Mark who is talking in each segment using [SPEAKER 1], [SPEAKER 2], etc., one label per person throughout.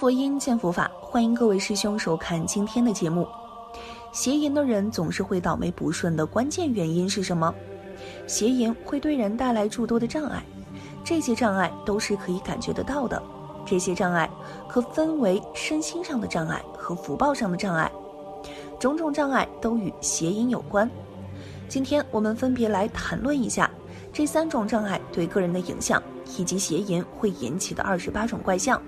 [SPEAKER 1] 佛音，见佛法，欢迎各位师兄收看今天的节目。邪淫的人总是会倒霉不顺的关键原因是什么？邪淫会对人带来诸多的障碍，这些障碍都是可以感觉得到的。这些障碍可分为身心上的障碍和福报上的障碍，种种障碍都与邪淫有关。今天我们分别来谈论一下这三种障碍对个人的影响，以及邪淫会引起的二十八种怪象。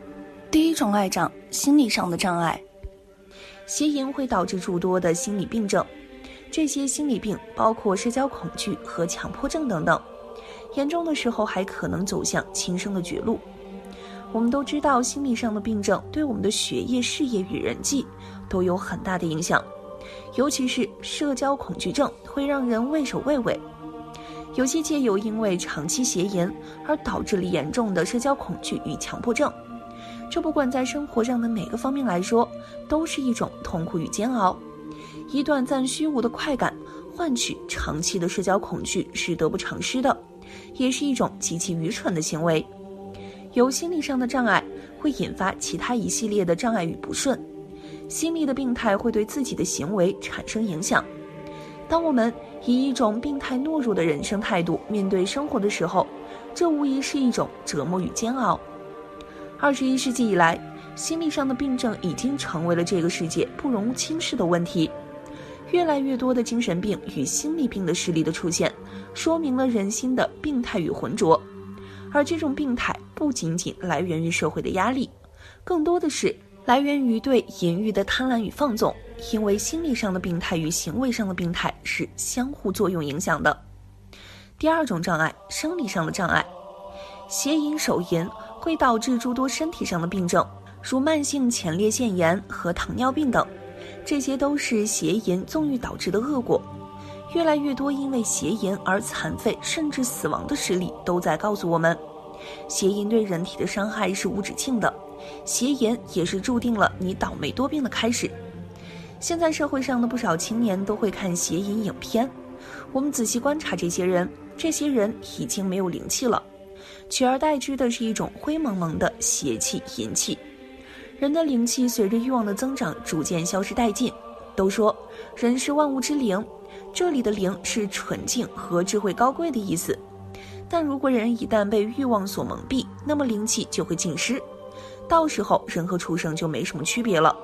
[SPEAKER 1] 第一种爱障，心理上的障碍。邪淫会导致诸多的心理病症，这些心理病包括社交恐惧和强迫症等等，严重的时候还可能走向轻生的绝路。我们都知道，心理上的病症对我们的学业、事业与人际都有很大的影响，尤其是社交恐惧症会让人畏首畏尾。有些戒友因为长期邪淫而导致了严重的社交恐惧与强迫症。这不管在生活上的哪个方面来说，都是一种痛苦与煎熬。以短暂虚无的快感换取长期的社交恐惧是得不偿失的，也是一种极其愚蠢的行为。有心理上的障碍会引发其他一系列的障碍与不顺，心理的病态会对自己的行为产生影响。当我们以一种病态懦弱的人生态度面对生活的时候，这无疑是一种折磨与煎熬。二十一世纪以来，心理上的病症已经成为了这个世界不容轻视的问题。越来越多的精神病与心理病的势力的出现，说明了人心的病态与浑浊。而这种病态不仅仅来源于社会的压力，更多的是来源于对淫欲的贪婪与放纵。因为心理上的病态与行为上的病态是相互作用影响的。第二种障碍，生理上的障碍，邪淫手淫。会导致诸多身体上的病症，如慢性前列腺炎和糖尿病等，这些都是邪淫纵欲导致的恶果。越来越多因为邪淫而残废甚至死亡的实例都在告诉我们，邪淫对人体的伤害是无止境的，邪淫也是注定了你倒霉多病的开始。现在社会上的不少青年都会看邪淫影片，我们仔细观察这些人，这些人已经没有灵气了。取而代之的是一种灰蒙蒙的邪气、淫气。人的灵气随着欲望的增长逐渐消失殆尽。都说人是万物之灵，这里的灵是纯净和智慧高贵的意思。但如果人一旦被欲望所蒙蔽，那么灵气就会尽失，到时候人和畜生就没什么区别了。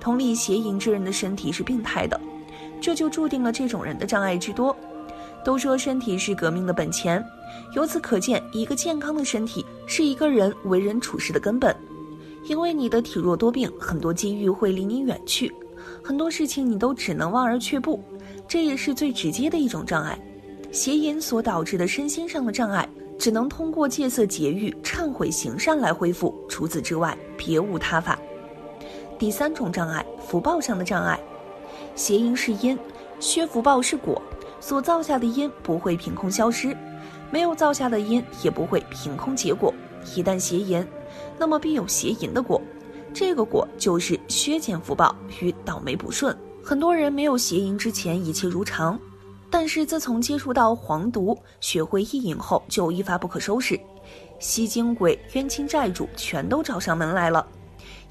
[SPEAKER 1] 同理，邪淫之人的身体是病态的，这就注定了这种人的障碍之多。都说身体是革命的本钱，由此可见，一个健康的身体是一个人为人处事的根本。因为你的体弱多病，很多机遇会离你远去，很多事情你都只能望而却步，这也是最直接的一种障碍。邪淫所导致的身心上的障碍，只能通过戒色节欲、忏悔行善来恢复，除此之外别无他法。第三种障碍，福报上的障碍。邪淫是因，削福报是果。所造下的因不会凭空消失，没有造下的因也不会凭空结果。一旦邪淫，那么必有邪淫的果，这个果就是削减福报与倒霉不顺。很多人没有邪淫之前一切如常，但是自从接触到黄毒，学会意淫后，就一发不可收拾，吸精鬼、冤亲债主全都找上门来了。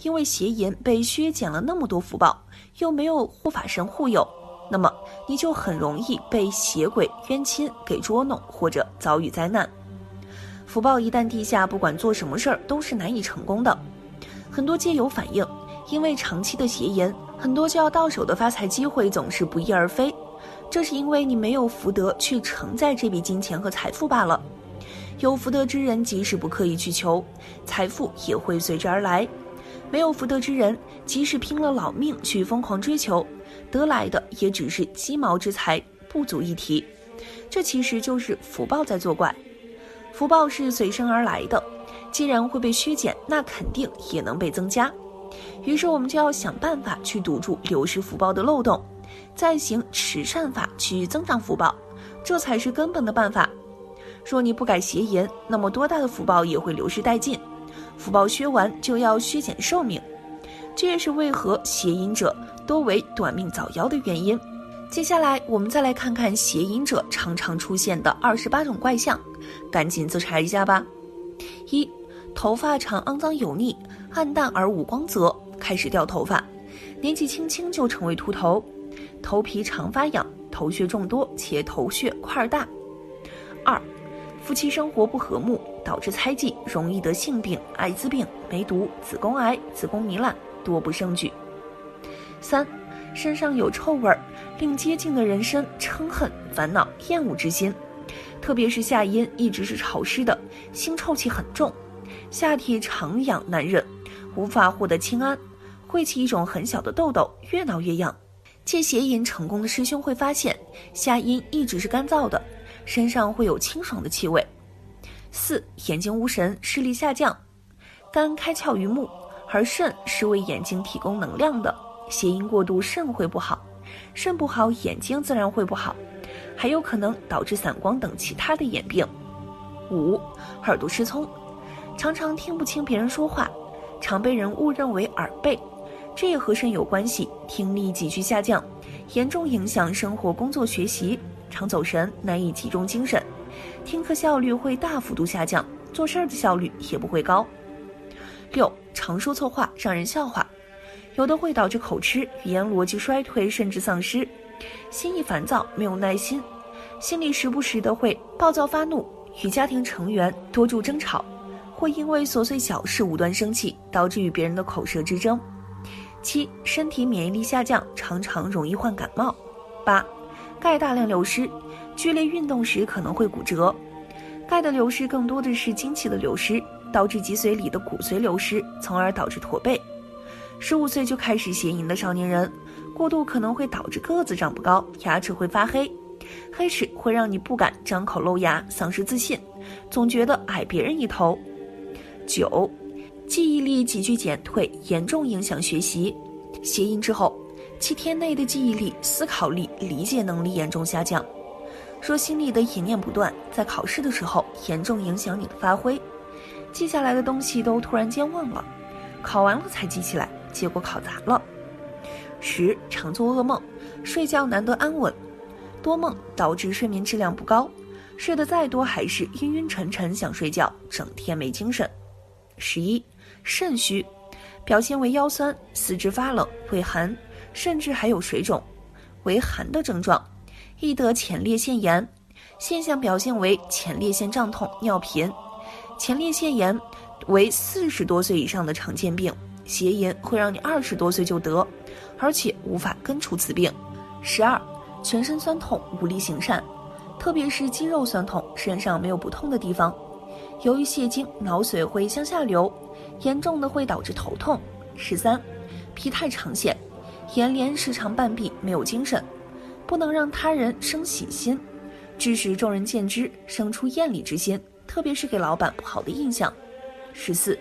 [SPEAKER 1] 因为邪淫被削减了那么多福报，又没有护法神护佑。那么你就很容易被邪鬼冤亲给捉弄，或者遭遇灾难。福报一旦低下，不管做什么事儿都是难以成功的。很多戒友反映，因为长期的邪淫，很多就要到手的发财机会总是不翼而飞。这是因为你没有福德去承载这笔金钱和财富罢了。有福德之人，即使不刻意去求，财富也会随之而来；没有福德之人，即使拼了老命去疯狂追求。得来的也只是鸡毛之财，不足一提。这其实就是福报在作怪。福报是随身而来的，既然会被削减，那肯定也能被增加。于是我们就要想办法去堵住流失福报的漏洞，再行持善法去增长福报，这才是根本的办法。若你不改邪淫，那么多大的福报也会流失殆尽。福报削完就要削减寿命，这也是为何邪淫者。多为短命早夭的原因。接下来，我们再来看看邪淫者常常出现的二十八种怪象，赶紧自查一下吧。一、头发长、肮脏、油腻，暗淡而无光泽，开始掉头发，年纪轻轻就成为秃头，头皮常发痒，头屑众多且头屑块大。二，夫妻生活不和睦，导致猜忌，容易得性病、艾滋病、梅毒、子宫癌、子宫糜烂，多不胜举。三，身上有臭味儿，令接近的人生嗔恨、烦恼、厌恶之心。特别是下阴一直是潮湿的，腥臭气很重，下体常痒难忍，无法获得清安，会起一种很小的痘痘，越挠越痒。戒邪淫成功的师兄会发现，下阴一直是干燥的，身上会有清爽的气味。四眼睛无神，视力下降，肝开窍于目，而肾是为眼睛提供能量的，邪淫过度，肾会不好，肾不好，眼睛自然会不好。还有可能导致散光等其他的眼病。五，耳朵失聪，常常听不清别人说话，常被人误认为耳背，这也和肾有关系，听力急剧下降，严重影响生活、工作、学习，常走神，难以集中精神，听课效率会大幅度下降，做事儿的效率也不会高。六，常说错话，让人笑话，有的会导致口吃、语言逻辑衰退，甚至丧失。心意烦躁，没有耐心，心里时不时的会暴躁发怒，与家庭成员多处争吵，会因为琐碎小事无端生气，导致与别人的口舌之争。七，身体免疫力下降，常常容易患感冒。八，钙大量流失，剧烈运动时可能会骨折。钙的流失更多的是精气的流失，导致脊髓里的骨髓流失，从而导致驼背。十五岁就开始邪淫的少年人。过度可能会导致个子长不高，牙齿会发黑，黑齿会让你不敢张口露牙，丧失自信，总觉得矮别人一头。九，记忆力急剧减退，严重影响学习。谐音之后，七天内的记忆力、思考力、理解能力严重下降。说心里的淫念不断，在考试的时候严重影响你的发挥，记下来的东西都突然间忘了，考完了才记起来，结果考砸了。十常做噩梦，睡觉难得安稳，多梦导致睡眠质量不高，睡得再多还是晕晕沉沉想睡觉，整天没精神。十一肾虚，表现为腰酸、四肢发冷、畏寒，甚至还有水肿，为寒的症状，易得前列腺炎，现象表现为前列腺胀痛、尿频。前列腺炎为四十多岁以上的常见病，邪淫会让你二十多岁就得。而且无法根除此病。十二，全身酸痛，无力行善，特别是肌肉酸痛，身上没有不痛的地方。由于泄精，脑髓会向下流，严重的会导致头痛。十三，疲态常现，眼帘时常半闭，没有精神，不能让他人生喜心，致使众人见之生出厌离之心，特别是给老板不好的印象。十四。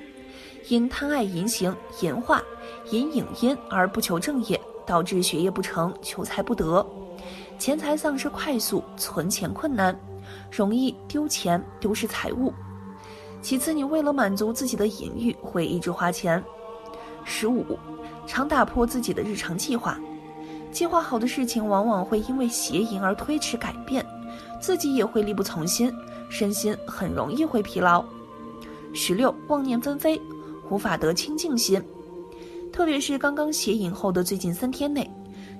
[SPEAKER 1] 因贪爱淫行、淫化、淫影音而不求正业，导致学业不成、求财不得，钱财丧失快速，存钱困难，容易丢钱、丢失财物。其次，你为了满足自己的淫欲，会一直花钱。十五，常打破自己的日常计划，计划好的事情往往会因为邪淫而推迟改变，自己也会力不从心，身心很容易会疲劳。十六，妄念纷飞。无法得清净心，特别是刚刚邪淫后的最近三天内，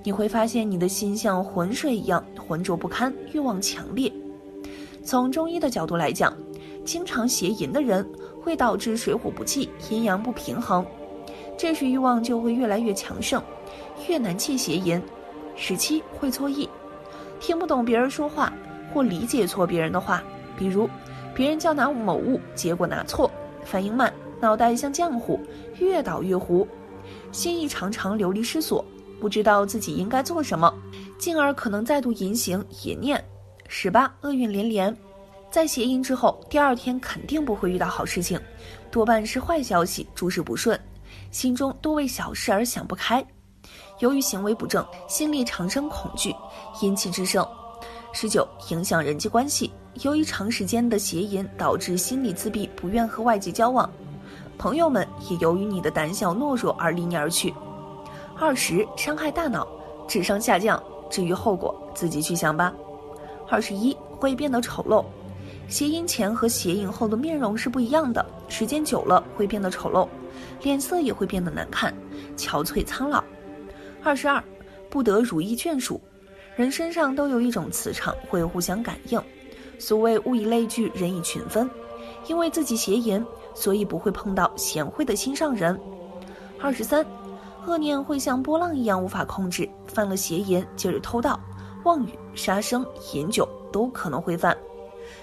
[SPEAKER 1] 你会发现你的心像浑水一样浑浊不堪，欲望强烈。从中医的角度来讲，经常邪淫的人会导致水火不济，阴阳不平衡，这时欲望就会越来越强盛，越难戒邪淫。十七会错意，听不懂别人说话或理解错别人的话，比如别人叫拿某物，结果拿错，反应慢。脑袋像浆糊，越倒越糊，心意常常流离失所，不知道自己应该做什么，进而可能再度淫行淫念。十八厄运连连，在邪淫之后，第二天肯定不会遇到好事情，多半是坏消息，诸事不顺，心中多为小事而想不开。由于行为不正，心里常生恐惧，阴气之盛。十九影响人际关系，由于长时间的邪淫，导致心理自闭，不愿和外界交往。朋友们也由于你的胆小懦弱而离你而去。二十伤害大脑，智商下降。至于后果，自己去想吧。二十一会变得丑陋，邪淫前和邪淫后的面容是不一样的，时间久了会变得丑陋，脸色也会变得难看、憔悴苍老。二十二，不得如意眷属。人身上都有一种磁场会互相感应，所谓物以类聚，人以群分。因为自己邪淫，所以不会碰到贤惠的心上人。二十三，恶念会像波浪一样无法控制，犯了邪淫，接着偷盗、妄语、杀生、饮酒都可能会犯。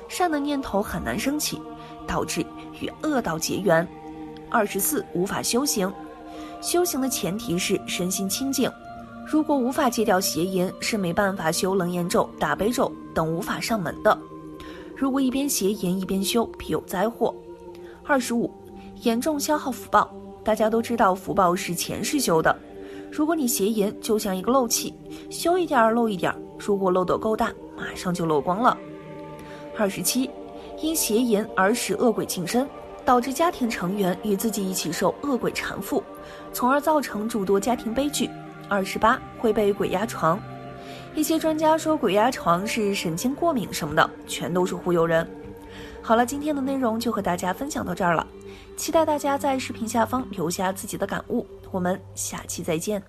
[SPEAKER 1] 善的念头很难升起，导致与恶道结缘。二十四，无法修行。修行的前提是身心清净。如果无法戒掉邪淫，是没办法修楞严咒、大悲咒等无法上门的。如果一边邪淫一边修，必有灾祸。二十五，严重消耗福报。大家都知道，福报是前世修的。如果你邪淫，就像一个漏气，修一点儿漏一点儿，如果漏斗够大，马上就漏光了。二十七，因邪淫而使恶鬼近身，导致家庭成员与自己一起受恶鬼缠缚，从而造成诸多家庭悲剧。二十八会被鬼压床，一些专家说鬼压床是神经过敏什么的，全都是忽悠人。好了，今天的内容就和大家分享到这儿了，期待大家在视频下方留下自己的感悟，我们下期再见。